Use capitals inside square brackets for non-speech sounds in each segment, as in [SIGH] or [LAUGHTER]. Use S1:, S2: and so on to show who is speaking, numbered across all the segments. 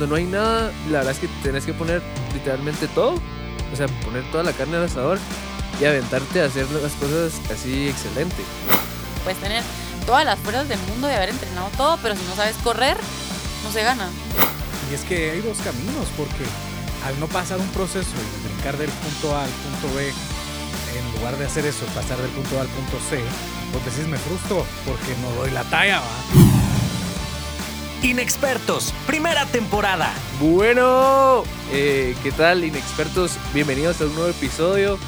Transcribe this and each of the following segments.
S1: cuando no hay nada, la verdad es que tenés que poner literalmente todo. O sea, poner toda la carne al asador y aventarte a hacer las cosas así excelente.
S2: Puedes tener todas las fuerzas del mundo de haber entrenado todo, pero si no sabes correr, no se gana.
S3: Y es que hay dos caminos, porque al no pasar un proceso y brincar del punto A al punto B, en lugar de hacer eso, pasar del punto A al punto C, pues decís me frustro porque no doy la talla, va.
S4: Inexpertos, primera temporada.
S1: Bueno, eh, ¿qué tal, inexpertos? Bienvenidos a un nuevo episodio,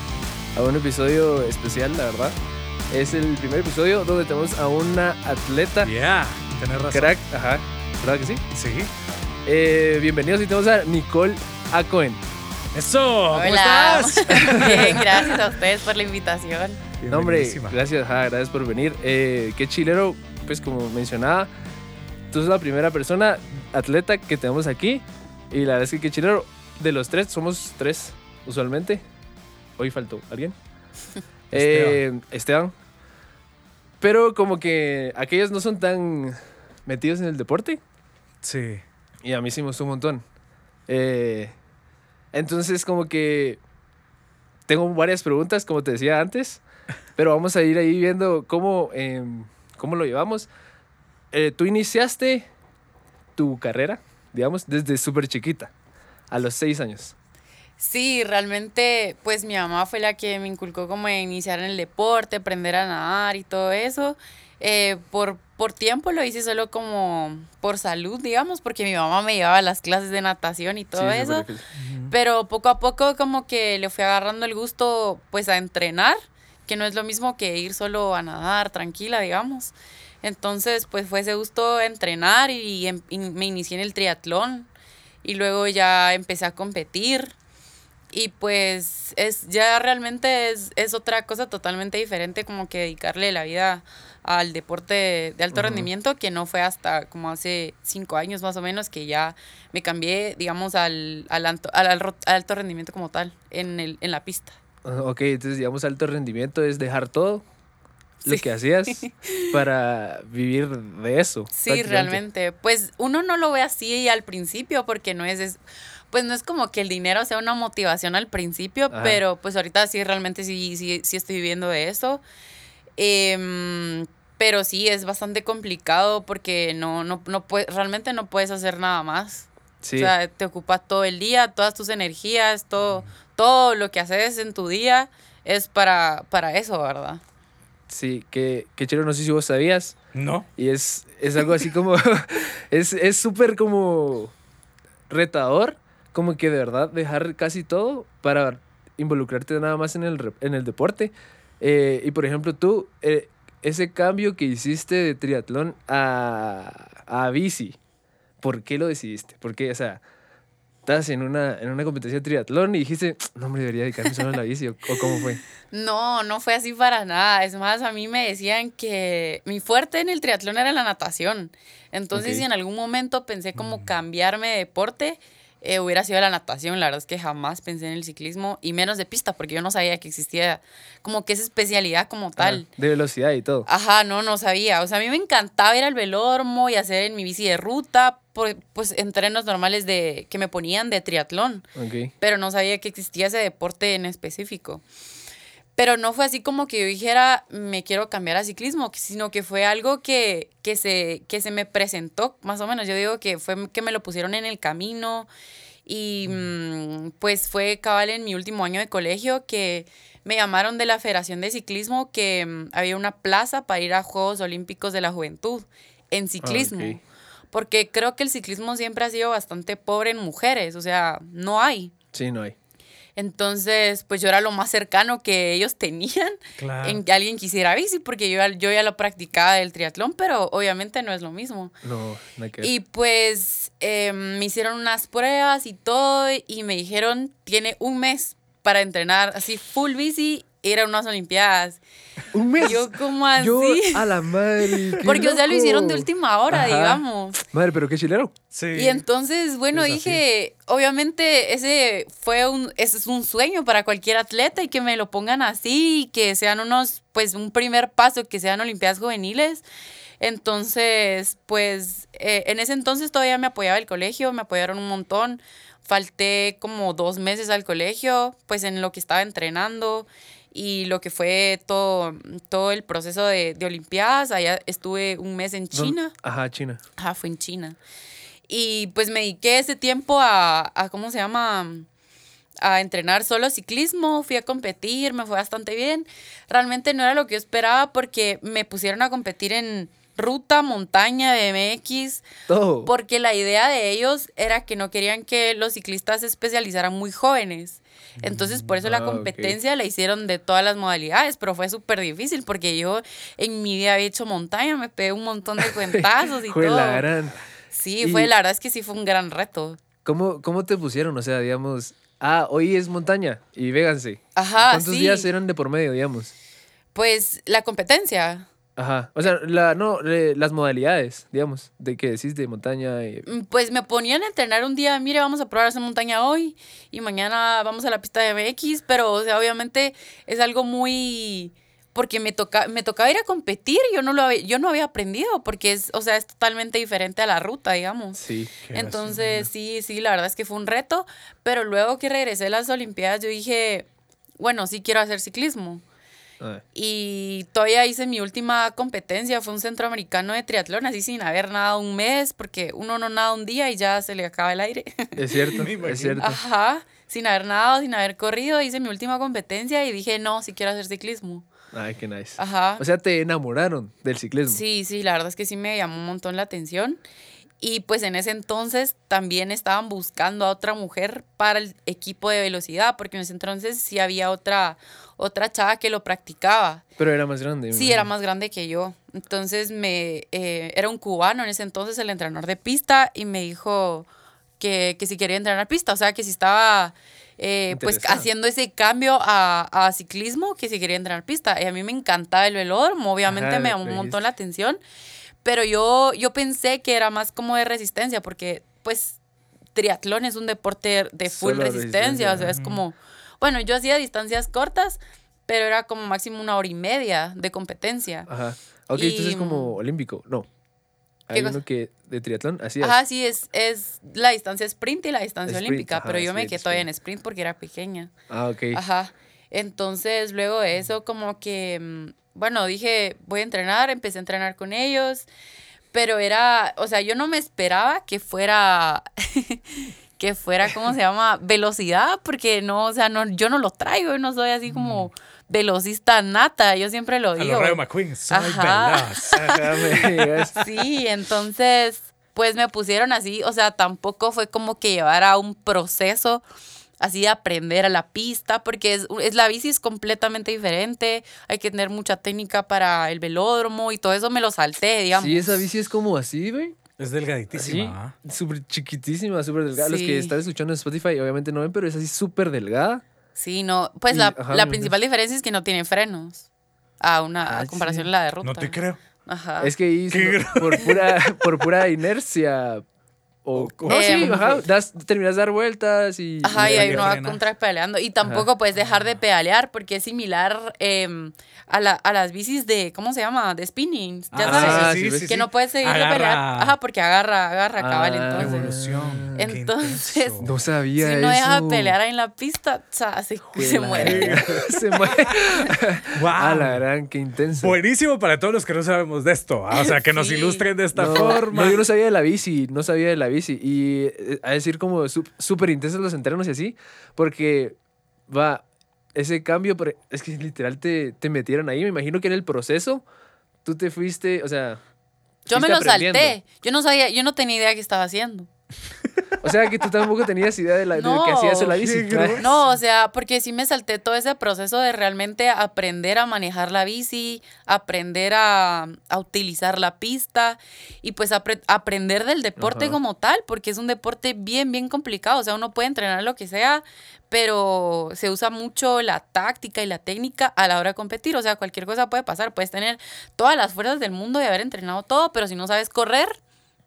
S1: a un episodio especial, la verdad. Es el primer episodio donde tenemos a una atleta,
S3: Yeah, tenés razón.
S1: crack, ajá, ¿verdad que sí?
S3: Sí.
S1: Eh, bienvenidos y tenemos a Nicole Acoen.
S3: Eso, ¿cómo
S2: Hola.
S3: estás? [LAUGHS]
S2: Bien, gracias a ustedes por la invitación.
S1: No, hombre, gracias, ajá, gracias por venir. Eh, qué chilero, pues como mencionaba, tú sos la primera persona atleta que tenemos aquí. Y la verdad es que qué chilero, de los tres, somos tres usualmente. Hoy faltó alguien. [LAUGHS] Eh, Esteban. Pero como que aquellos no son tan metidos en el deporte.
S3: Sí.
S1: Y a mí sí me gustó un montón. Eh, entonces, como que tengo varias preguntas, como te decía antes, [LAUGHS] pero vamos a ir ahí viendo cómo, em, cómo lo llevamos. Eh, tú iniciaste tu carrera, digamos, desde súper chiquita, a los seis años.
S2: Sí, realmente, pues mi mamá fue la que me inculcó como a iniciar en el deporte, aprender a nadar y todo eso. Eh, por, por tiempo lo hice solo como por salud, digamos, porque mi mamá me llevaba a las clases de natación y todo
S1: Sí,
S2: eso. Pero poco a poco como que le fui agarrando el gusto pues a entrenar, que no es lo mismo que ir solo a nadar tranquila, digamos. Entonces pues fue ese gusto entrenar y, em- y me inicié en el triatlón. Y luego ya empecé a competir. Y pues es ya realmente es, es otra cosa totalmente diferente como que dedicarle la vida al deporte de alto rendimiento que no fue hasta como hace cinco años más o menos que ya me cambié digamos al, al, alto, al, al ro- al alto rendimiento como tal en, el, en la pista.
S1: Ah, Ok, entonces digamos alto rendimiento es dejar todo lo que hacías [LAUGHS] para vivir de eso.
S2: Sí, realmente. Pues uno no lo ve así al principio porque no es, es- pues no es como que el dinero sea una motivación al principio,
S1: Ajá.
S2: pero pues ahorita sí, realmente sí, sí, sí estoy viviendo de eso. Em, pero sí, es bastante complicado porque no, no, no puede, realmente no puedes hacer nada más.
S1: Sí.
S2: O sea, te ocupa todo el día, todas tus energías, todo, todo lo que haces en tu día es para, para eso, ¿verdad?
S1: Sí, que, que chero, no sé si vos sabías.
S3: No.
S1: Y es, es algo así como. [LAUGHS] es es súper como. retador. Como que de verdad dejar casi todo para involucrarte nada más en el, en el deporte. Eh, y por ejemplo, tú, eh, ese cambio que hiciste de triatlón a, a bici, ¿por qué lo decidiste? Porque, o sea, estás en una, en una competencia de triatlón y dijiste, no, hombre, debería dedicarme solo a la bici. ¿O, o cómo fue?
S2: No, no fue así para nada. Es más, a mí me decían que mi fuerte en el triatlón era la natación. Entonces, si en algún momento pensé como cambiarme de deporte, eh, hubiera sido la natación. La verdad es que jamás pensé en el ciclismo y menos de pista, porque yo no sabía que existía como que esa especialidad como tal.
S1: Ah, de velocidad y todo.
S2: Ajá, no, no sabía. O sea, a mí me encantaba ir al velormo y hacer en mi bici de ruta, por- pues entrenos normales de que me ponían de triatlón pero no sabía que existía ese deporte en específico. Pero no fue así como que yo dijera, me quiero cambiar a ciclismo, sino que fue algo que, que, se, que se me presentó, más o menos. Yo digo que fue que me lo pusieron en el camino y mm, pues fue cabal en mi último año de colegio que me llamaron de la Federación de Ciclismo que mm, había una plaza para ir a Juegos Olímpicos de la Juventud en ciclismo.
S1: ok.
S2: Porque creo que el ciclismo siempre ha sido bastante pobre en mujeres, o sea, no hay.
S1: Sí, no hay.
S2: Entonces, pues yo era lo más cercano que ellos tenían
S3: Claro.
S2: en que alguien quisiera bici, porque yo, ya- yo ya lo practicaba del triatlón, pero obviamente no es lo mismo.
S1: No, nada que.
S2: Y pues eh, me hicieron unas pruebas y todo, y me dijeron, tiene un mes para entrenar así full bici, e ir a unas olimpiadas.
S1: Un mes.
S2: Yo como así.
S1: Yo a la madre. [LAUGHS]
S2: Porque, o sea, lo hicieron de
S1: loco.
S2: última hora,
S1: Ajá.
S2: digamos.
S1: Madre, pero qué chilero.
S3: Sí.
S2: Y entonces, bueno,
S3: es así.
S2: dije, obviamente ese fue un, ese es un sueño para cualquier atleta y que me lo pongan así y que sean unos, pues un primer paso, que sean Olimpiadas Juveniles. Entonces, pues eh, en ese entonces todavía me apoyaba el colegio, me apoyaron un montón. Falté como dos meses al colegio, pues en lo que estaba entrenando y lo que fue todo, todo el proceso de, de Olimpiadas. Allá estuve un mes en China.
S1: Ajá, China.
S2: Ajá, fue en China. Y pues me dediqué ese tiempo a, a, ¿cómo se llama? A entrenar solo ciclismo, fui a competir, me fue bastante bien. Realmente no era lo que yo esperaba porque me pusieron a competir en ruta, montaña, BMX,
S1: Todo.
S2: porque la idea de ellos era que no querían que los ciclistas se especializaran muy jóvenes. Entonces, por eso la
S1: Ah,
S2: competencia la hicieron de todas las modalidades, pero fue súper difícil porque yo en mi vida había hecho montaña, me pegué un montón de [LAUGHS] cuentazos y
S1: Fue
S2: todo.
S1: la gran.
S2: Sí,
S1: Y-
S2: fue, la verdad es que sí fue un gran reto.
S1: ¿Cómo, ¿Cómo te pusieron? O sea, digamos, ah, hoy es montaña y véganse.
S2: Ajá,
S1: ¿Cuántos
S2: sí.
S1: días eran de por medio, digamos?
S2: Pues la competencia,
S1: Ajá. O sea, la, no, las modalidades, digamos, de que decís de montaña. y-
S2: mm, pues me ponían a entrenar un día, mire, vamos a probar esa montaña hoy y mañana vamos a la pista de MX, pero o sea, obviamente es algo muy porque me toca me tocaba ir a competir, yo no lo había, yo no había aprendido porque es, o sea, es totalmente diferente a la ruta, digamos.
S1: Sí.
S2: Entonces, sí, sí, la verdad es que fue un reto, pero luego que regresé a las Olimpiadas yo dije, bueno, sí quiero hacer ciclismo.
S1: Ah,
S2: Y todavía hice mi última competencia, fue un centroamericano de triatlón, así sin haber nadado un mes, porque uno no nada un día y ya se le acaba el aire.
S1: es cierto, [LAUGHS] es cierto.
S2: Ajá, sin haber nadado, sin haber corrido, hice mi última competencia y dije, no, sí quiero hacer ciclismo.
S1: Ay, qué nice.
S2: Ajá.
S1: O sea, te enamoraron del ciclismo.
S2: Sí, sí, la verdad es que sí me llamó un montón la atención. Y pues en ese entonces también estaban buscando a otra mujer para el equipo de velocidad, porque en ese entonces sí había otra, otra chava que lo practicaba.
S1: Pero era más grande.
S2: Sí, era más grande que yo. Entonces me eh, era un cubano en ese entonces el entrenador de pista y me dijo que, que si quería entrenar pista, o sea que si estaba eh, pues haciendo ese cambio a, a ciclismo, que si quería entrenar pista. Y a mí me encantaba el velódromo, obviamente
S1: Ajá,
S2: me llamó un montón la atención, pero yo, yo pensé que era más como de resistencia, porque pues triatlón es un deporte de full
S1: Solo
S2: resistencia,
S1: resistencia,
S2: o sea, es como, bueno, yo hacía distancias cortas, pero era como máximo una hora y media de competencia.
S1: Ajá. Ok,
S2: Y-
S1: entonces es como olímpico. No.
S2: ¿Qué
S1: Hay
S2: cosa?
S1: uno que de triatlón, así es.
S2: Ajá, sí, es, es la distancia sprint y la distancia
S1: Sprint,
S2: olímpica,
S1: ajá,
S2: pero yo me quedé todavía en
S1: sprint.
S2: sprint porque era pequeña.
S1: Ah, ok.
S2: Ajá. Entonces, luego de eso, como que, mm, bueno, dije, voy a entrenar, empecé a entrenar con ellos, pero era, o sea, yo no me esperaba que fuera, [LAUGHS] que fuera, ¿cómo se llama? Velocidad, porque no, o sea, no, yo no lo traigo, yo no soy así como velocista nata, yo siempre lo
S3: A
S2: digo.
S3: los Rayo McQueen, soy veloz. [LAUGHS]
S2: Sí, entonces, pues me pusieron así, o sea, tampoco fue como que llevara un proceso así de aprender a la pista, porque es, es la bici es completamente diferente, hay que tener mucha técnica para el velódromo y todo eso me lo salté, digamos.
S1: Sí, esa bici es como así, güey.
S3: Es delgaditísima. ¿ah?
S1: súper chiquitísima, súper delgada. Los
S2: Sí.
S1: que están escuchando en Spotify obviamente no ven, pero es así súper delgada.
S2: Sí, no, pues
S1: Y-
S2: la,
S1: ajá,
S2: la
S1: me
S2: principal diferencia es que no tiene frenos a una
S1: Ah,
S2: a comparación
S1: sí.
S2: a la de ruta.
S3: No te creo.
S2: Ajá.
S1: Es que no- por pura, [LAUGHS] por pura inercia. O, no, sí,
S2: Em,
S1: ajá, das, terminas de dar vueltas y...
S2: Ajá, y
S3: y
S2: ahí uno va
S3: frenas.
S2: contra pedaleando. Y tampoco puedes dejar de pedalear porque es similar em, a, la- a las bicis de, ¿cómo se llama? De spinning. Ya
S3: Ah,
S2: sabes.
S1: sí, sí, sí,
S2: que no puedes seguir de
S3: Agarra-
S2: pelear. Ajá, porque agarra, agarra, cabal.
S1: Ah,
S2: Entonces,
S3: Evolución.
S2: Entonces.
S1: No
S2: si
S1: sabía
S2: uno
S1: eso.
S2: deja de pelear ahí en la pista, o sea, se, [LAUGHS] [LAUGHS] se muere.
S1: se muere.
S3: Wow.
S1: A la gran, qué intenso.
S3: Buenísimo para todos los que no sabemos de esto. ¿ah? O sea, que nos ilustren de esta
S1: no,
S3: forma.
S1: no, yo no sabía de la bici, no sabía de la bici. Y eh, a decir como súper intensos los entrenos y así, porque va, ese cambio, pero es que literal te, te metieron ahí, me imagino que en el proceso tú te fuiste, o sea...
S2: Yo me lo salté. Yo no sabía, yo no tenía idea qué estaba haciendo. [LAUGHS]
S1: O sea que tú tampoco tenías idea de, la, de lo que
S2: No,
S1: hacía eso la bici.
S2: No, o sea, porque sí me salté todo ese proceso de realmente aprender a manejar la bici, aprender a, a utilizar la pista y pues apre- aprender del deporte
S1: Ajá.
S2: como tal, porque es un deporte bien, bien complicado. O sea, uno puede entrenar lo que sea, pero se usa mucho la táctica y la técnica a la hora de competir. O sea, cualquier cosa puede pasar. Puedes tener todas las fuerzas del mundo y haber entrenado todo, pero si no sabes correr,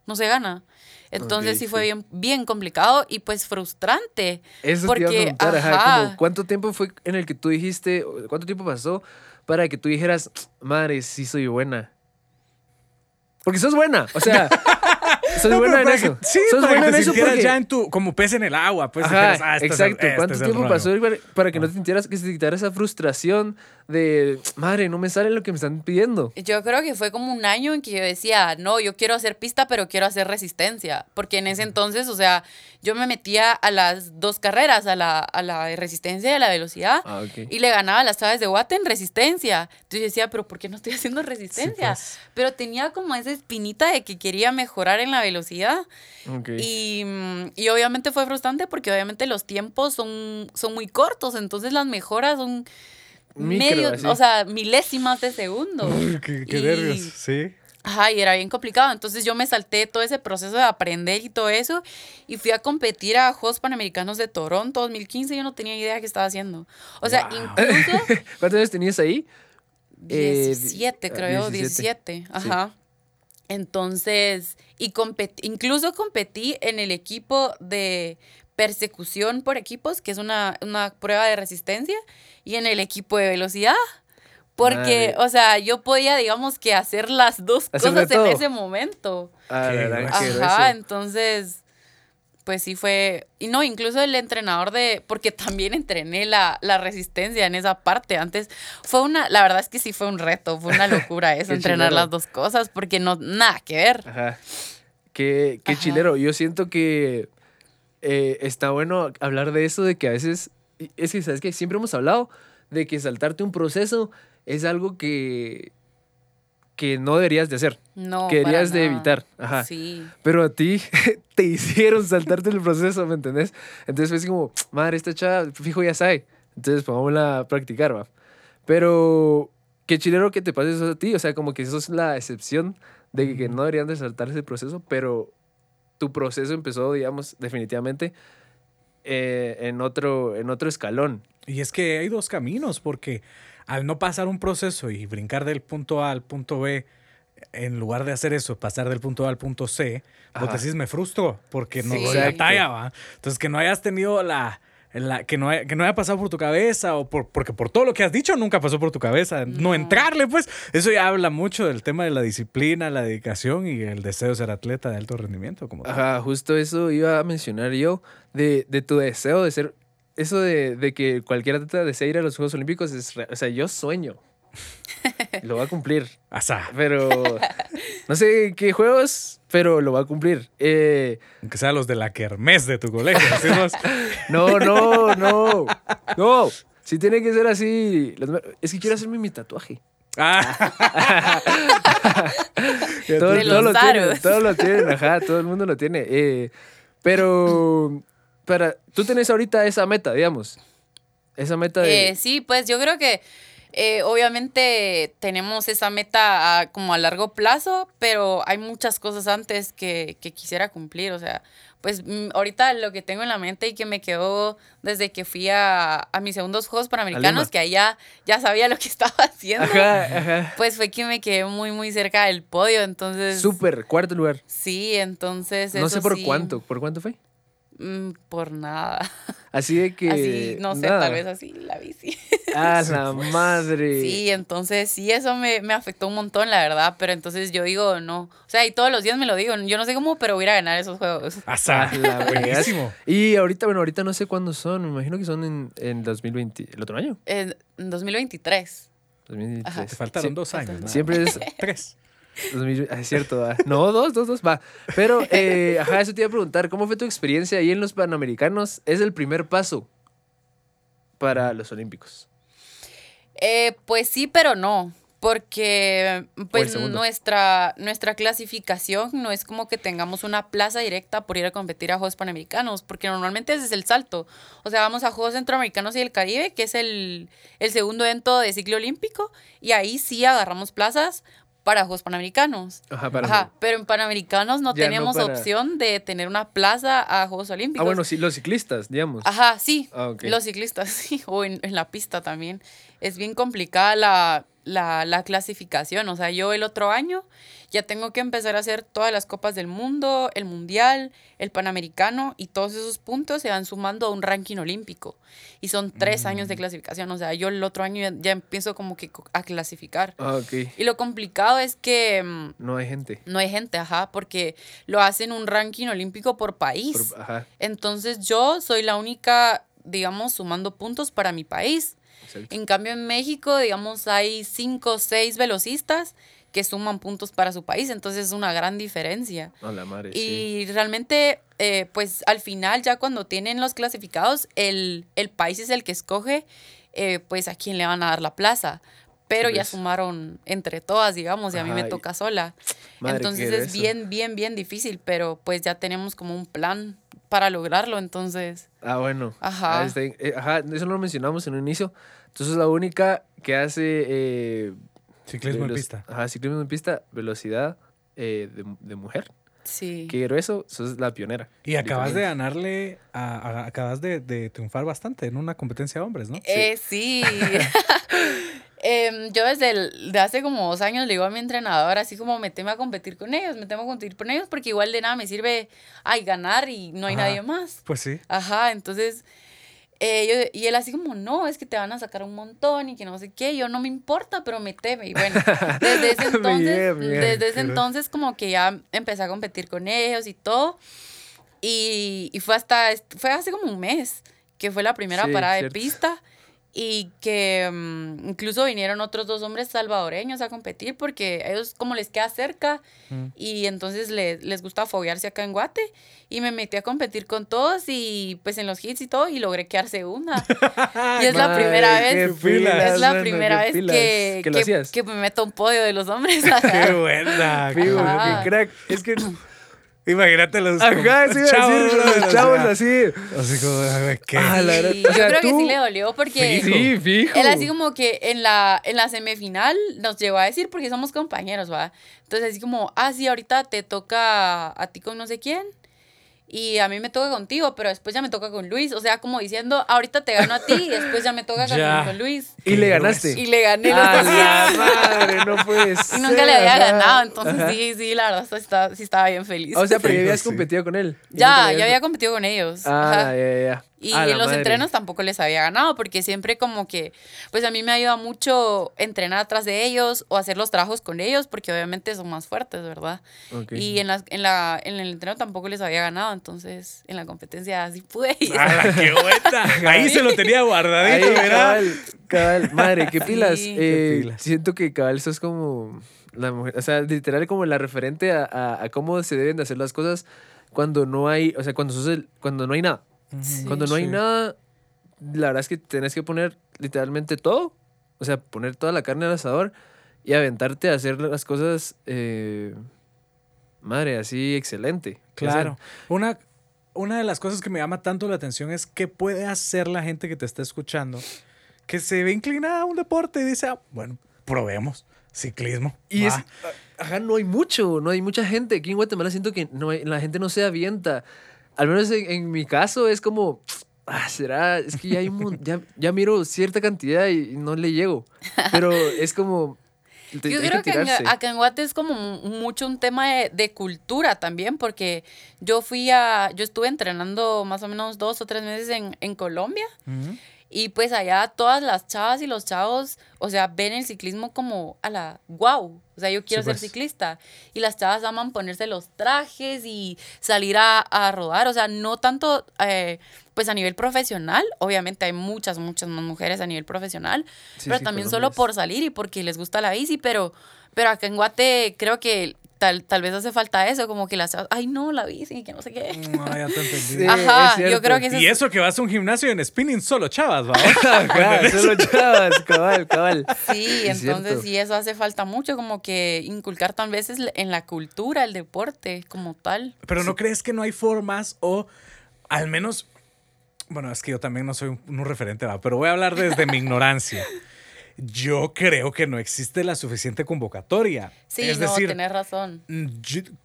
S2: no se gana. Entonces sí fue
S1: sí.
S2: bien, bien complicado y pues frustrante.
S1: Eso te iba a
S2: Porque,
S1: preguntar, ajá,
S2: ajá.
S1: como, ¿cuánto tiempo fue en el que tú dijiste, cuánto tiempo pasó para que tú dijeras, madre, sí soy buena? Porque sos buena. O sea, [LAUGHS] sos
S3: No,
S1: buena
S3: pero
S1: en
S3: para
S1: eso.
S3: que- sí,
S1: sos
S3: para que
S1: en
S3: te sintieras
S1: porque...
S3: ya en tu, como pez en el agua. Pues,
S1: Ajá,
S3: dijeras, ah, este es el-
S1: exacto.
S3: este
S1: ¿Cuánto
S3: es el
S1: tiempo pasó para, que no te sintieras, que se quitara esa frustración de, madre, no me sale lo que me están pidiendo?
S2: Yo creo que fue como un año en que yo decía, no, yo quiero hacer pista, pero quiero hacer resistencia. Porque en ese entonces, o sea, yo me metía a las dos carreras, a la, a la resistencia y a la velocidad.
S1: Ah, ok.
S2: Y le ganaba las tablas de Watt en resistencia. Entonces yo decía, pero ¿por qué no estoy haciendo resistencia?
S3: pues.
S2: Pero tenía como esa espinita de que quería mejorar en la velocidad.
S1: Ok.
S2: Y, mm, y obviamente fue frustrante porque obviamente los tiempos son, son muy cortos, entonces las mejoras son
S1: Micro,
S2: medio,
S1: así.
S2: o sea, milésimas de segundo. [LAUGHS]
S3: Qué, qué
S2: Y-
S3: nervios. Sí.
S2: Ajá, y era bien complicado. Entonces yo me salté todo ese proceso de aprender y todo eso y fui a competir a Juegos Panamericanos de Toronto 2015. Yo no tenía idea qué estaba haciendo. O sea,
S3: Wow.
S2: incluso [LAUGHS]
S1: ¿Cuántos años tenías ahí? Eh,
S2: 17,
S1: ah,
S2: creo yo,
S1: 17.
S2: 17. Ajá. Entonces, y compet- incluso competí en el equipo de persecución por equipos, que es una, una prueba de resistencia, y en el equipo de velocidad. Porque,
S1: Madre.
S2: o sea, yo podía, digamos que hacer las dos cosas en ese momento.
S1: Ah, la verdad,
S2: Ajá, entonces, pues sí fue, y no, incluso el entrenador de, porque [LAUGHS] también entrené la, la resistencia en esa parte antes, fue una, la verdad es que sí fue un reto, fue una [LAUGHS] locura eso, entrenar
S1: chilero.
S2: las dos cosas, porque no, nada que ver.
S1: Ajá. Qué, qué
S2: Ajá.
S1: chilero. Yo siento que eh, está bueno hablar de eso, de que a veces, es que, ¿sabes qué? Siempre hemos hablado de que saltarte un proceso es algo que, que no deberías de hacer,
S2: No.
S1: que
S2: para
S1: deberías de evitar. Ajá.
S2: Sí.
S1: Pero a ti [LAUGHS] te hicieron saltarte el proceso, ¿me entendés? Entonces fue así como, madre, esta chava, fijo, ya sabe. Entonces pongámosla a practicar, va. Pero qué chilero que te pase eso a ti. O sea, como que eso es la excepción de que, que no deberían de saltar ese proceso, pero tu proceso empezó, digamos, definitivamente eh, en, otro, en otro escalón.
S3: Y es que hay dos caminos, porque al no pasar un proceso y brincar del punto A al punto B, en lugar de hacer eso, pasar del punto A al punto C, vos
S1: Ajá.
S3: decís, me frustro porque no
S2: Sí.
S3: doy la talla, ¿va? Entonces, que no hayas tenido la... la- que, no haya, que no haya pasado por tu cabeza o por, porque por todo lo que has dicho nunca pasó por tu cabeza. No.
S2: No.
S3: entrarle, pues. Eso ya habla mucho del tema de la disciplina, la dedicación y el deseo de ser atleta de alto rendimiento. Como tal.
S1: Ajá, justo eso iba a mencionar yo, de, de tu deseo de ser, eso de, de que cualquier atleta desea ir a los Juegos Olímpicos, es, o sea, yo sueño. [LAUGHS] Lo va a cumplir.
S3: Asá,
S1: Pero no sé qué juegos, pero lo va a cumplir. Eh,
S3: aunque sea los de la kermés de tu colegio. [LAUGHS]
S1: no, no, no. No. Si tiene que ser así. Es que quiero hacerme mi tatuaje. [LAUGHS]
S3: Ah.
S1: Todo-
S2: De
S1: todos
S2: los
S1: lo tienen,
S2: aros.
S1: todos lo tienen, ajá, todo el mundo lo tiene. Eh, pero para, tú tenés ahorita esa meta, digamos. Esa meta de.
S2: Eh, sí, pues yo creo que eh, obviamente tenemos esa meta a- como a largo plazo, pero hay muchas cosas antes que, que quisiera cumplir. O sea, pues mm, ahorita lo que tengo en la mente y que me quedó desde que fui a, a mis segundos Juegos Panamericanos, que ahí ya, sabía lo que [LAUGHS] estaba haciendo.
S1: Ajá, ajá.
S2: Pues fue que me quedé muy, muy cerca del podio, entonces...
S1: Súper, cuarto lugar.
S2: Sí, entonces...
S1: No sé por
S2: sí,
S1: cuánto. ¿Por cuánto fue?
S2: Mm, por nada. [LAUGHS]
S1: Así de que.
S2: así, no sé,
S1: nada.
S2: tal vez así, la bici. [LAUGHS]
S1: Ah, la madre.
S2: Sí, entonces sí, eso me, me afectó un montón, la verdad, pero entonces yo digo, no, o sea, y todos los días me lo digo, yo no sé cómo, pero voy a ir a ganar esos juegos. [LAUGHS]
S3: Asá.
S1: Ah, la.
S3: Buenísimo.
S1: Y ahorita, bueno, ahorita no sé cuándo son. Me imagino que son en, en 2020. ¿El otro año?
S2: En 2023.
S1: 2023.
S2: Ajá.
S3: Te faltaron dos años.
S1: Siempre es.
S3: Tres.
S1: 2000 ah, es cierto, va. No, dos, dos, dos, va. Pero, eh, [LAUGHS] ajá, eso te iba a preguntar. ¿Cómo fue tu experiencia ahí en los Panamericanos? Es el primer paso para los Olímpicos.
S2: Eh, pues sí, pero no. Porque pues nuestra, nuestra clasificación no es como que tengamos una plaza directa por ir a competir a Juegos Panamericanos, porque normalmente ese es el salto. O sea, vamos a Juegos Centroamericanos y el Caribe, que es el, el segundo evento de ciclo olímpico, y ahí sí agarramos plazas para Juegos Panamericanos.
S1: Ajá, para.
S2: Ajá, pero en Panamericanos no
S1: Ya no
S2: tenemos
S1: para-
S2: opción de tener una plaza a Juegos Olímpicos.
S1: Ah, bueno, sí, los ciclistas, digamos.
S2: Ajá, sí.
S1: Ah.
S2: Los ciclistas, [LAUGHS] sí. O en, en la pista también. Es bien complicada la, la, la clasificación. O sea, yo el otro año ya tengo que empezar a hacer todas las copas del mundo, el mundial, el panamericano y todos esos puntos se van sumando a un ranking olímpico. Y son tres años de clasificación. O sea, yo el otro año ya, ya empiezo como que a clasificar.
S1: Ah, ok.
S2: Y lo complicado es que mm,
S1: No hay gente.
S2: no hay gente, ajá, porque lo hacen un ranking olímpico por país.
S1: Por- ajá.
S2: Entonces yo soy la única, digamos, sumando puntos para mi país.
S1: Exacto.
S2: En cambio, en México, digamos, hay cinco o seis velocistas que suman puntos para su país. Entonces es una gran diferencia.
S1: A la madre, sí.
S2: Y realmente, eh, pues al final, ya cuando tienen los clasificados, el, el país es el que escoge, eh, pues a quién le van a dar la plaza. Pero ya sumaron entre todas, digamos, y a mí me toca sola.
S1: Madre,
S2: entonces es
S1: eso.
S2: bien, bien, bien difícil, pero pues ya tenemos como un plan para lograrlo, entonces.
S1: Ah, bueno.
S2: Ajá.
S1: Ah, está bien. Eh, ajá, eso no lo mencionamos en un inicio. Entonces, la única que hace. eh,
S3: Ciclismo en pista.
S1: Ajá, ciclismo en pista, velocidad eh, de, de mujer.
S2: Sí.
S1: Qué grueso, sos la pionera.
S3: Y acabas de ganarle, a- a- acabas de, de triunfar bastante en una competencia de hombres, ¿no?
S2: Eh, sí. [LAUGHS] Em, yo desde el- de hace como dos años le digo a mi entrenador así como meteme a competir con ellos, meteme a competir con ellos porque igual de nada me sirve ay, ganar y no hay
S3: Ajá.
S2: nadie más.
S3: Pues sí.
S2: Ajá, entonces, eh, yo- y él así como, no, es que te van a sacar un montón y que no sé qué, yo no me importa, pero meteme. Y bueno, [LAUGHS] desde ese
S1: Me
S2: entonces, desde ese entonces como que ya empecé a competir con ellos y todo. Y, y fue hasta, fue hace como un mes que fue la primera
S1: Sí,
S2: parada
S1: cierto.
S2: de pista. Y que mm, incluso vinieron otros dos hombres salvadoreños a competir porque ellos como les queda cerca
S3: Mm.
S2: y entonces le- les gusta foguearse acá en Guate y me metí a competir con todos y pues en los hits y todo y logré quedar segunda. [LAUGHS] y es la primera vez,
S1: pilas,
S2: es la primera vez
S1: pilas.
S2: que,
S1: ¿Que
S2: me meto a un podio de los hombres. [LAUGHS]
S3: ¡Qué buena!
S1: Qué crack. Es que.
S3: Imagínate los
S1: Ajá, sí, a
S3: chavos,
S1: decir, los
S3: o
S1: chavos
S3: sea,
S1: así.
S3: Así como, ¿qué?
S1: Ah, la verdad,
S2: Sí,
S1: o
S2: yo creo que sí le dolió porque
S1: Sí, fijo.
S2: él así como que en la, en la semifinal nos llegó a decir, porque somos compañeros, ¿va? Entonces así como, ah, sí, ahorita te toca a ti con no sé quién. Y a mí me toca contigo, pero después ya me toca con Luis. O sea, como diciendo, ahorita te gano a ti y después ya me toca con,
S3: Ya.
S2: con Luis.
S1: Y le ganaste.
S2: Y le gané
S1: ¡A
S2: días.
S1: la [LAUGHS] madre! No puedes.
S2: Y nunca le había ganado, entonces sí, sí, la verdad sí estaba, sí estaba bien feliz.
S1: O sea, pero ya habías
S3: sí.
S1: competido con él.
S2: Ya, ya había competido con ellos.
S1: Ah,
S2: ajá.
S1: ya, ya, ya.
S2: Y en los
S1: madre.
S2: entrenos tampoco les había ganado, porque siempre como que, pues a mí me ayuda mucho entrenar atrás de ellos o hacer los trabajos con ellos, porque obviamente son más fuertes, ¿verdad? Y en, la, en, la, en el entreno tampoco les había ganado, entonces en la competencia sí pude. ir.
S3: ¡Hala, qué buena! [LAUGHS] Ahí se lo tenía
S1: Ahí,
S3: guardadito, ¿verdad?
S1: cabal, cabal. Madre, qué pilas.
S2: Sí.
S1: Eh,
S3: Qué pilas.
S1: Siento que cabal, eso es como la mujer, o sea, literal como la referente a, a- a cómo se deben de hacer las cosas cuando no hay, o sea, cuando sos el- cuando no hay nada.
S2: Sí.
S1: Cuando no hay
S3: Sí.
S1: nada, la verdad es que tenés que poner literalmente todo. O sea, poner toda la carne al asador y aventarte a hacer las cosas, eh, madre, así excelente.
S3: Claro. Una, una de las cosas que me llama tanto la atención es qué puede hacer la gente que te está escuchando que se ve inclinada a un deporte y dice, ah, bueno, probemos ciclismo.
S1: Y es,
S3: va".
S1: ajá, no hay mucho, no hay mucha gente. Aquí en Guatemala siento que no hay- la gente no se avienta. Al menos en, en mi caso es como, ah, será, es que ya, hay un mon- ya, ya miro cierta cantidad y, no le llego. Pero es como, [LAUGHS] te-
S2: Yo creo que, en-
S1: tirarse.
S2: acá en Guate es como mu- mucho un tema de, de cultura también, porque yo fui a, yo estuve entrenando más o menos dos o tres meses en, en Colombia. Y pues allá todas las chavas y los chavos, o sea, ven el ciclismo como a la wow. O sea, yo quiero
S1: Sí,
S2: ser
S1: pues.
S2: ciclista. Y las chavas aman ponerse los trajes y salir a, a rodar. O sea, no tanto eh, pues a nivel profesional. Obviamente hay muchas, muchas más mujeres a nivel profesional.
S1: Sí,
S2: pero
S1: sí,
S2: también solo por salir y porque les gusta la bici. Pero, pero acá en Guate creo que tal, tal vez hace falta eso. Como que las ay no, la bici, que no sé qué.
S3: No, ya te [LAUGHS] entendí.
S1: Sí,
S2: Ajá,
S1: es
S2: yo creo que eso
S3: Y
S2: es-
S3: eso que vas a un gimnasio en spinning solo chavas, ¿va? [LAUGHS]
S1: Solo chavas, cabal, cabal.
S2: Sí,
S1: Es
S2: entonces
S1: cierto.
S2: sí, eso hace falta mucho, como que inculcar tan veces en la cultura el deporte como tal.
S3: Pero ¿no crees que no hay formas o al menos... Bueno, es que yo también no soy un, un referente, ¿va? pero voy a hablar desde mi ignorancia. Yo creo que no existe la suficiente convocatoria.
S2: Sí,
S3: es
S2: no,
S3: decir,
S2: tenés razón.
S3: Mm,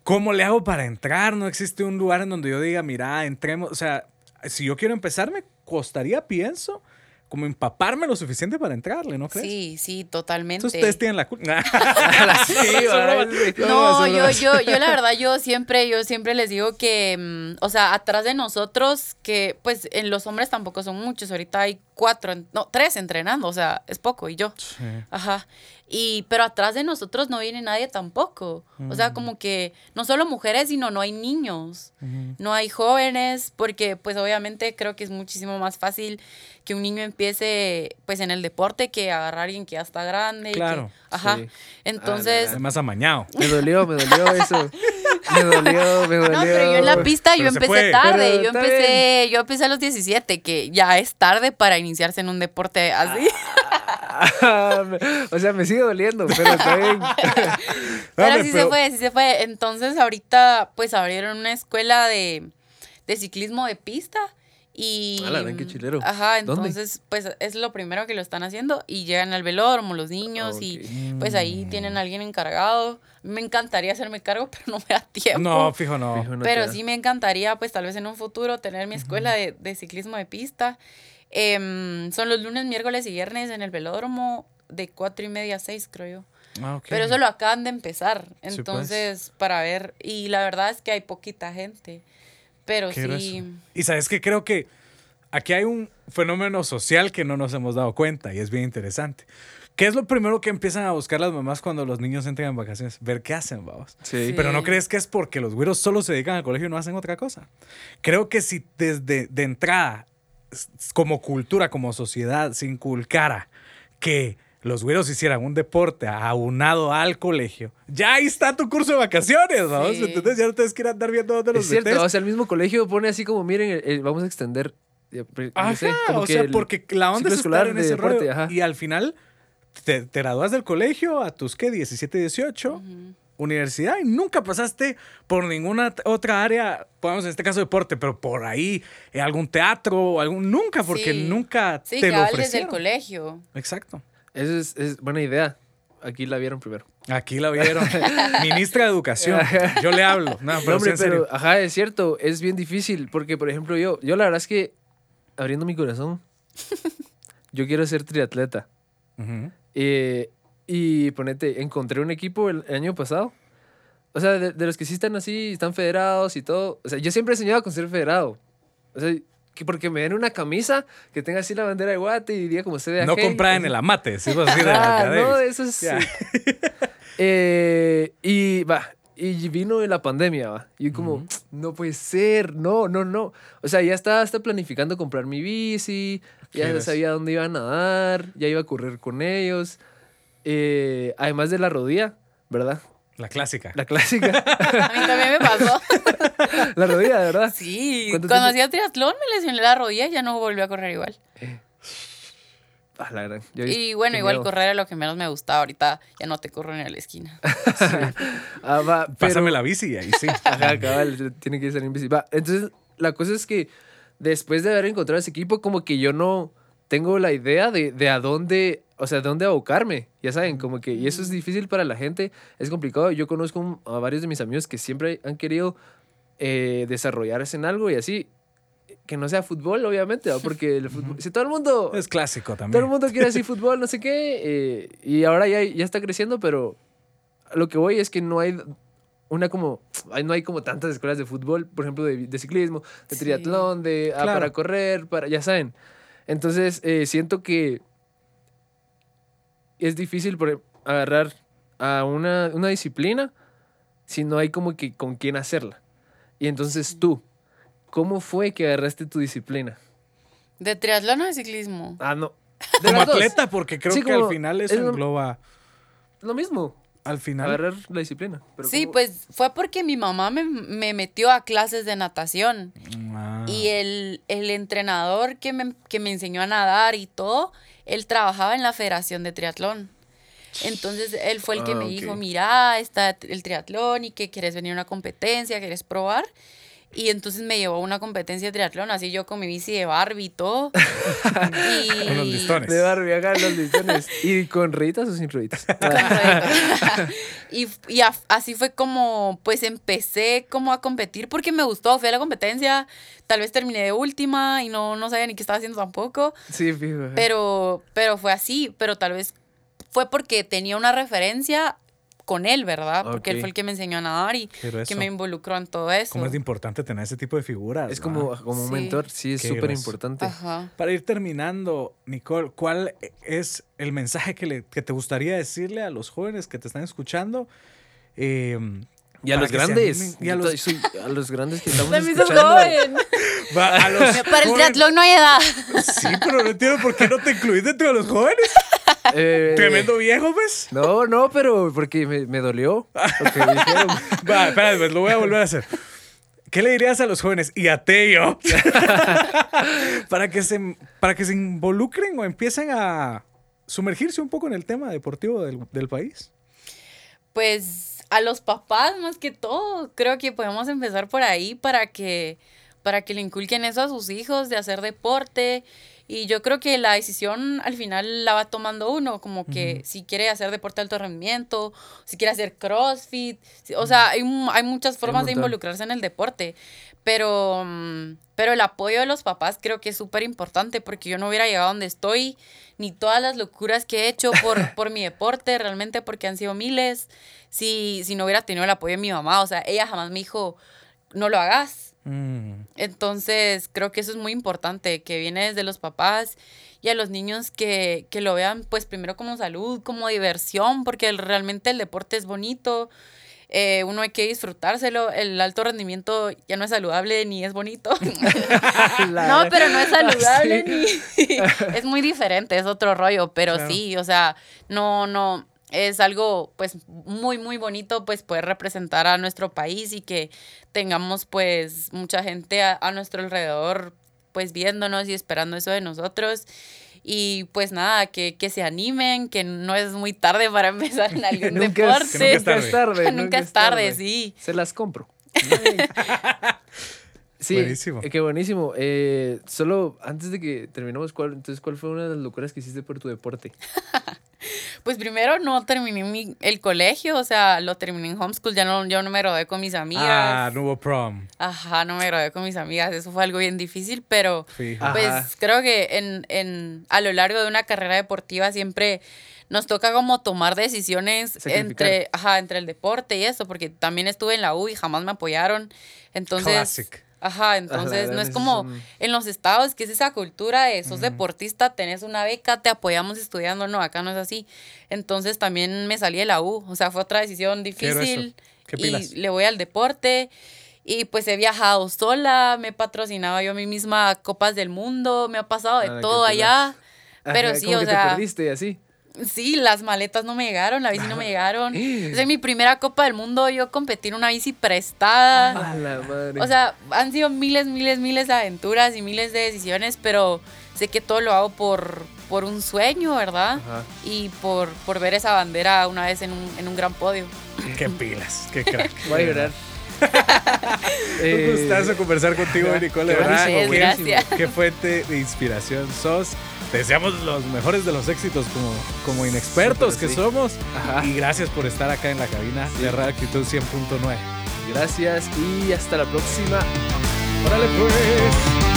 S3: ¿Cómo le hago para entrar? No existe un lugar en donde yo diga, mira, entremos. O sea, si yo quiero empezar, me costaría, pienso, como empaparme lo suficiente para entrarle, ¿no crees?
S2: Sí, sí, totalmente.
S3: Entonces ustedes tienen la culpa. [LAUGHS]
S1: Sí, [LAUGHS] sí.
S2: No, yo, yo, yo la verdad, yo siempre, yo siempre les digo que, mm, o sea, atrás de nosotros, que pues en los hombres tampoco son muchos, ahorita hay cuatro, no, tres entrenando, o sea, es poco, y yo.
S3: Sí.
S2: Ajá. Y, pero atrás de nosotros no viene nadie tampoco. O sea, como que no solo mujeres, sino no hay niños. No hay jóvenes, porque pues obviamente creo que es muchísimo más fácil que un niño empiece pues en el deporte que agarrar a alguien que ya está grande. y que-
S3: Claro.
S2: ajá.
S1: Sí.
S2: Entonces,
S3: Además amañado.
S1: Me dolió, me dolió eso. [LAUGHS] Me dolió, me dolió.
S2: No, pero yo en la pista yo empecé
S3: puede.
S2: tarde.
S1: Pero
S2: Yo empecé, yo empecé a los 17, que ya es tarde para iniciarse en un deporte así. [LAUGHS]
S1: o sea, me sigue doliendo, pero está bien. [LAUGHS]
S2: pero sí se fue, sí se fue. Entonces ahorita pues abrieron una escuela de, de ciclismo de pista. Y,
S1: Ah, la gran, qué chilero.
S2: Ajá,
S1: ¿Dónde?
S2: entonces, pues es lo primero que lo están haciendo y llegan al velódromo los niños y pues ahí tienen a alguien encargado. Me encantaría hacerme cargo, [LAUGHS] pero no me da tiempo.
S3: No, fijo, no.
S1: Fijo, no
S2: Pero sí me encantaría, pues tal vez en un futuro, tener mi escuela de, de ciclismo de pista. Em, son los lunes, miércoles y viernes en el velódromo de cuatro y media a seis, creo yo.
S3: Ah, ok.
S2: Pero eso lo acaban de empezar.
S3: pues.
S2: Entonces, para ver. Y la verdad es que hay poquita gente. Pero
S3: Qué
S2: sí.
S3: grueso. Y sabes que creo que aquí hay un fenómeno social que no nos hemos dado cuenta y es bien interesante. ¿Qué es lo primero que empiezan a buscar las mamás cuando los niños entran en vacaciones? Ver qué hacen, vamos.
S1: Sí.
S2: Sí.
S3: Pero no crees que es porque los güeros solo se dedican al colegio y no hacen otra cosa. Creo que si desde de entrada, como cultura, como sociedad, se inculcara que los güeros hicieran un deporte aunado al colegio, ya ahí está tu curso de vacaciones.
S2: Sí.
S3: Entonces ya no tienes que ir a andar viendo dónde los
S1: Es cierto, o sea, el mismo colegio pone así como, miren, vamos a extender. no
S3: Ajá,
S1: sé, como
S3: o
S1: que
S3: sea, porque la onda es estar en ese
S1: deporte,
S3: rollo.
S1: ajá.
S3: Y al final te, te gradúas del colegio a tus, ¿qué? 17, 18, universidad y nunca pasaste por ninguna otra área, podemos en este caso deporte, pero por ahí eh, algún teatro algún... Nunca, porque
S2: Sí.
S3: nunca
S2: Sí,
S3: te
S2: que
S3: lo ofrecieron.
S2: colegio.
S3: Exacto.
S1: Eso es, es buena idea. Aquí la vieron primero.
S3: Aquí la vieron. [LAUGHS] Ministra de Educación. Yo le hablo. No, pero
S1: No, hombre,
S3: en serio.
S1: pero, ajá, es cierto, es bien difícil, porque, por ejemplo, yo, yo la verdad es que, abriendo mi corazón, [LAUGHS] yo quiero ser triatleta. Eh, y ponete, encontré un equipo el, el año pasado. O sea, de, de los que sí están así, están federados y todo. O sea, yo siempre he soñado con ser federado. O sea, que porque me den una camisa que tenga así la bandera de Guate y diga como CDAG.
S3: No comprada en el amate, sí, vas a decir de [LAUGHS]
S1: Ah, no, eso es. [LAUGHS] Eh, y va, y vino la pandemia, va. Y como, no puede ser, no, no, no. O sea, ya estaba hasta planificando comprar mi bici, ya
S3: ¿Quieres?
S1: sabía dónde iba a nadar, ya iba a correr con ellos. Eh, además de la rodilla, ¿verdad?
S3: La clásica.
S1: La clásica. [LAUGHS]
S2: A mí también me pasó. [LAUGHS]
S1: la rodilla, ¿verdad?
S2: Sí,
S1: ¿Cuánto
S2: cuando
S1: tiempo?
S2: hacía triatlón me lesioné la rodilla y ya no volví a correr igual.
S1: Ah, la gran. yo-
S2: Y bueno, igual
S1: miedo.
S2: correr era lo que menos me gustaba. Ahorita ya no te corro ni a la esquina. [LAUGHS]
S1: Ah, va, pero-
S3: Pásame la bici y ahí sí.
S1: Ajá, cabal, tiene que ser invisible. Va, entonces, la cosa es que después de haber encontrado ese equipo, como que yo no tengo la idea de, de a dónde, o sea, de dónde abocarme. Ya saben, como que, y eso es difícil para la gente, es complicado. Yo conozco a varios de mis amigos que siempre han querido eh, desarrollarse en algo y así, que no sea fútbol, obviamente, ¿va? porque el fútbol, si todo el mundo...
S3: Es clásico
S1: Todo el
S3: también.
S1: mundo quiere así fútbol, no sé qué. eh, y ahora ya, ya está creciendo, pero lo que voy es que no hay una como. No hay como tantas escuelas de fútbol, por ejemplo, de, de ciclismo, de
S2: Sí.
S1: triatlón, de ah,
S3: Claro.
S1: para correr, para. Ya saben. Entonces, eh, siento que es difícil por, agarrar a una, una disciplina si no hay como que con quién hacerla. Y entonces tú, ¿cómo fue que agarraste tu disciplina?
S2: ¿De triatlón o de ciclismo?
S1: Ah, no. De
S3: Como
S1: las dos.
S3: atleta, porque creo
S1: Sí,
S3: que al final eso
S1: es lo-
S3: engloba.
S1: Lo mismo.
S3: Al final.
S1: Agarrar la disciplina. Pero
S2: Sí,
S1: ¿cómo?
S2: pues fue porque mi mamá me, me metió a clases de natación.
S3: Ah.
S2: Y el, el entrenador que me, que me enseñó a nadar y todo, él trabajaba en la Federación de Triatlón. Entonces él fue el que
S1: Ah,
S2: me
S1: ok.
S2: dijo, mira, está el triatlón y que quieres venir a una competencia, quieres probar. Y entonces me llevó a una competencia de triatlón, así yo con mi bici de Barbie y todo. y... [LAUGHS]
S3: Con los listones.
S1: De Barbie, acá los listones. ¿Y con rueditas o sin rueditas? [LAUGHS]
S2: y y a- así fue como, pues empecé como a competir porque me gustó, fui a la competencia, tal vez terminé de última y no, no sabía ni qué estaba haciendo tampoco,
S1: Sí, fijo.
S2: pero, pero fue así, pero tal vez fue porque tenía una referencia con él, ¿verdad? Porque él fue el que me enseñó a nadar y que me involucró en todo eso.
S3: ¿Cómo es de importante tener ese tipo de figuras?
S1: Es como, como un
S2: Sí.
S1: mentor, sí, es súper importante.
S2: Ajá.
S3: Para ir terminando, Nicole, ¿cuál es el mensaje que, le- que te gustaría decirle a los jóvenes que te están escuchando? Eh,
S1: Y a los grandes.
S3: Y a los,
S1: soy- a los grandes que estamos
S2: También sos
S1: escuchando.
S2: joven. [LAUGHS]
S3: va, a los
S2: Para el triatlón no hay edad.
S3: Sí, pero no entiendo por qué no te incluís dentro de los jóvenes.
S1: Eh,
S3: Tremendo viejo, pues.
S1: No, no, pero porque me, me dolió lo que dijeron. [LAUGHS]
S3: Va, espérate, pues, lo voy a volver a hacer. ¿Qué le dirías a los jóvenes y a Teo [LAUGHS] para, que se, para que se involucren o empiecen a sumergirse un poco en el tema deportivo del, del país?
S2: Pues a los papás más que todo, creo que podemos empezar por ahí para que para que le inculquen eso a sus hijos de hacer deporte y yo creo que la decisión al final la va tomando uno, como que si quiere hacer deporte de alto rendimiento, si quiere hacer CrossFit, si- o sea, hay, hay muchas formas de involucrarse en el deporte, pero, mm, pero el apoyo de los papás creo que es súper importante porque yo no hubiera llegado donde estoy, ni todas las locuras que he hecho por, [LAUGHS] por mi deporte, realmente porque han sido miles, si, si no hubiera tenido el apoyo de mi mamá, o sea, ella jamás me dijo, no lo hagas,
S3: Mm,
S2: entonces, creo que eso es muy importante, que viene desde los papás y a los niños que, que lo vean, pues primero como salud, como diversión, porque el- realmente el deporte es bonito, eh, uno hay que disfrutárselo, el alto rendimiento ya no es saludable ni es bonito. [LAUGHS] no, pero no es saludable ni... [LAUGHS] es muy diferente, es otro rollo, pero
S3: Claro.
S2: sí, o sea, no, no, es algo pues muy, muy bonito pues poder representar a nuestro país y que tengamos pues mucha gente a, a nuestro alrededor pues viéndonos y esperando eso de nosotros. Y pues nada, que, que se animen, que no es muy tarde para [LAUGHS] empezar en algún
S1: nunca, es,
S2: deporte. [LAUGHS]
S3: nunca es tarde.
S2: Nunca es tarde, sí.
S1: Se las compro. [LAUGHS] Sí,
S3: Buenísimo.
S1: eh, qué buenísimo. Eh, solo antes de que terminemos, ¿cuál, entonces, ¿cuál fue una de las locuras que hiciste por tu deporte? [LAUGHS]
S2: Pues primero no terminé mi- el colegio, o sea, lo terminé en homeschool, ya no, yo no me gradué con mis amigas.
S3: Ah, no hubo prom.
S2: Ajá, no me gradué con mis amigas, eso fue algo bien difícil, pero.
S1: Ajá.
S2: pues creo que en, en, a lo largo de una carrera deportiva siempre nos toca como tomar decisiones entre, ajá, entre el deporte y eso, porque también estuve en la U y jamás me apoyaron, entonces...
S3: Classic.
S2: Ajá, entonces no es como
S1: son-
S2: en los estados que es esa cultura de sos deportista, tenés una beca, te apoyamos estudiando, no, acá no es así. Entonces también me salí de la U, o sea, fue otra decisión difícil
S3: Qué
S2: y le voy al deporte y pues he viajado sola, me he patrocinado yo a mí misma copas del mundo, me ha pasado de
S1: Ah,
S2: todo allá.
S1: Ajá,
S2: Pero sí,
S1: como
S2: o
S1: que
S2: sea,
S1: te perdiste y así.
S2: Sí, las maletas no me llegaron, la bici no me [LAUGHS] llegaron. Es en mi primera Copa del Mundo yo competí en una bici prestada.
S1: A la madre.
S2: O sea, han sido miles, miles, miles de aventuras y miles de decisiones, pero sé que todo lo hago por, por un sueño, ¿verdad?
S1: Ajá.
S2: Y por, por ver esa bandera una vez en un, en un gran podio.
S3: Qué pilas, qué crack. [LAUGHS]
S1: Voy a llorar. [LAUGHS]
S3: Un
S1: Eh,
S3: gustazo conversar contigo, Nicole. de verdad,
S2: gracias.
S3: Qué fuente de inspiración sos. Te deseamos los mejores de los éxitos como, como inexpertos que
S1: sí.
S3: somos.
S1: Ajá.
S3: Y gracias por estar acá en la cabina de Radio Actitud 100.9.
S1: Gracias y hasta la próxima.
S3: Órale pues.